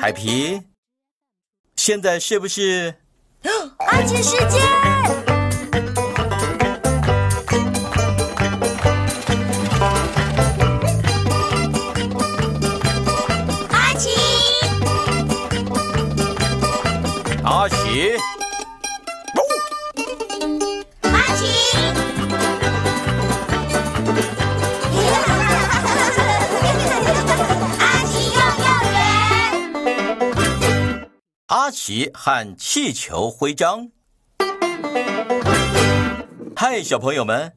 海皮，现在是不是？安全时间。阿奇和气球徽章。嗨，小朋友们，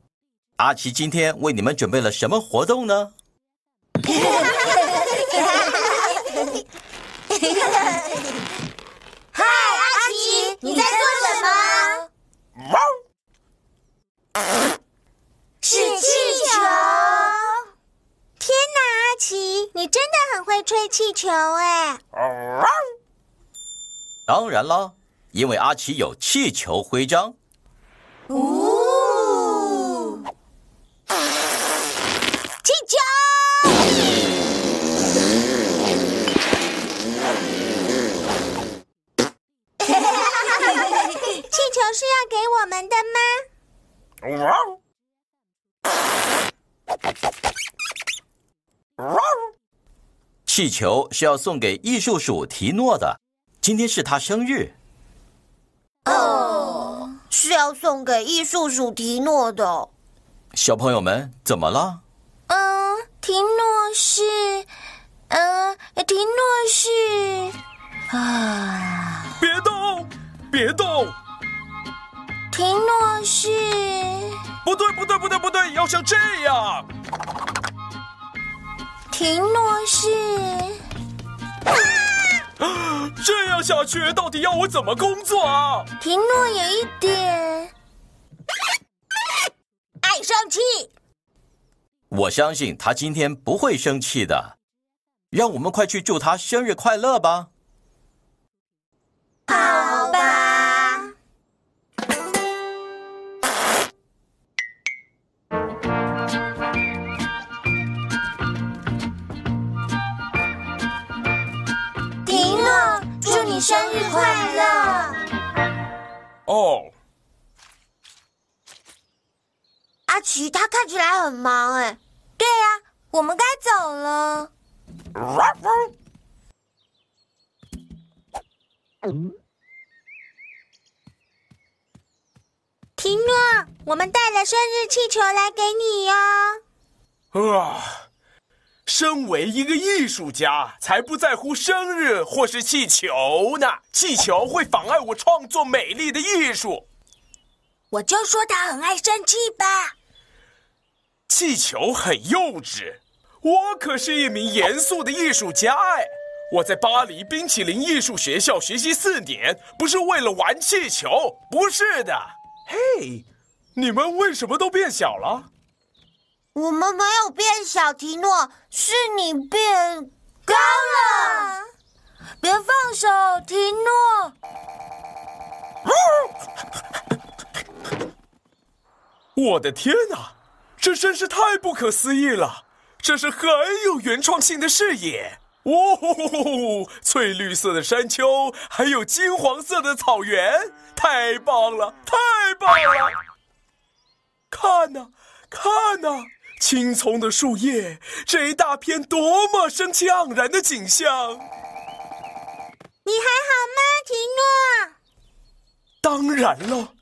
阿奇今天为你们准备了什么活动呢？你在做什么？是气球！天哪，阿奇，你真的很会吹气球哎！当然啦，因为阿奇有气球徽章。哦，气球！气球是要给我们的吗？气球是要送给艺术鼠提诺的，今天是他生日。哦，是要送给艺术鼠提诺的。小朋友们，怎么了？嗯，提诺是，嗯，提诺是，啊！别动！别动！提诺是不对，不对，不对，不对，要像这样。提诺是这样下去，到底要我怎么工作啊？提诺有一点爱生气。我相信他今天不会生气的。让我们快去祝他生日快乐吧。好日快乐！哦，阿奇，他看起来很忙哎。对呀，我们该走了。提诺，我们带了生日气球来给你哟。啊，身为一个艺术家，才不在乎生日或是气球呢。气球会妨碍我创作美丽的艺术。我就说他很爱生气吧。气球很幼稚，我可是一名严肃的艺术家哎。我在巴黎冰淇淋艺术学校学习四年，不是为了玩气球，不是的。嘿，你们为什么都变小了？我们没有变小，提诺，是你变高了。别放手，提诺！我的天哪，这真是太不可思议了！这是很有原创性的视野。哦，翠绿色的山丘，还有金黄色的草原，太棒了，太棒了！看呐，看呐，青葱的树叶，这一大片多么生气盎然的景象！你还好吗，提诺？当然了，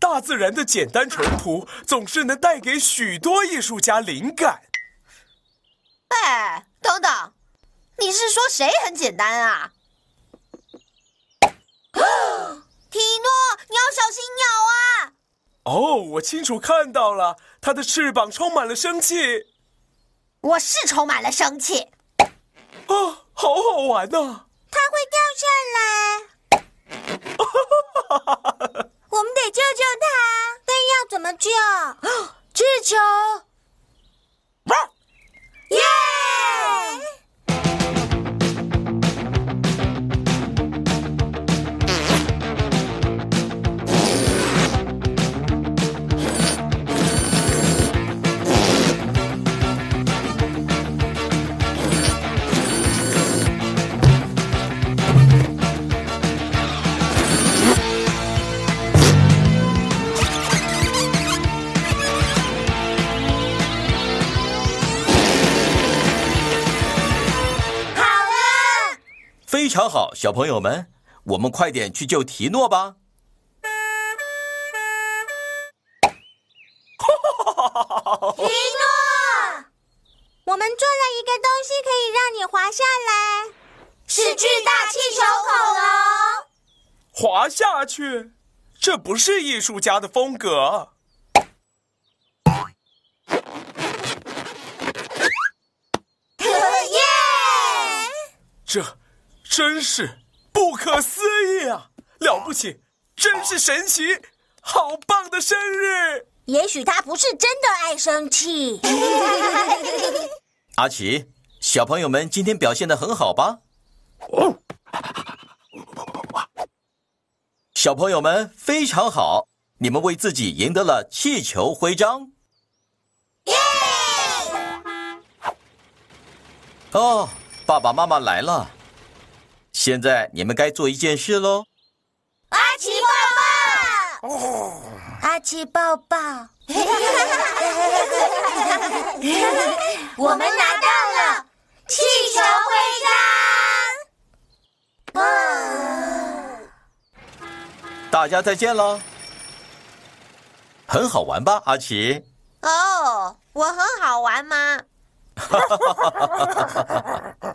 大自然的简单淳朴，总是能带给许多艺术家灵感。哎，等等。你是说谁很简单啊？提诺，你要小心！哦，我清楚看到了，它的翅膀充满了生气。我是充满了生气。啊，好好玩呐！它会掉下来。我们得救救它，但要怎么救？气球。非常好，小朋友们，我们快点去救提诺吧。提诺，我们做了一个东西，可以让你滑下来，是巨大气球恐龙。滑下去，这不是艺术家的风格。耶！这真是不可思议啊！了不起，真是神奇，好棒的生日！也许他不是真的爱生气。阿奇，小朋友们今天表现的很好吧？哦小朋友们非常好，你们为自己赢得了气球徽章。耶！哦，爸爸妈妈来了，现在你们该做一件事喽。阿奇抱抱，阿奇抱抱，我们拿到了气球徽章。大家再见喽，很好玩吧，阿奇？哦，我很好玩吗？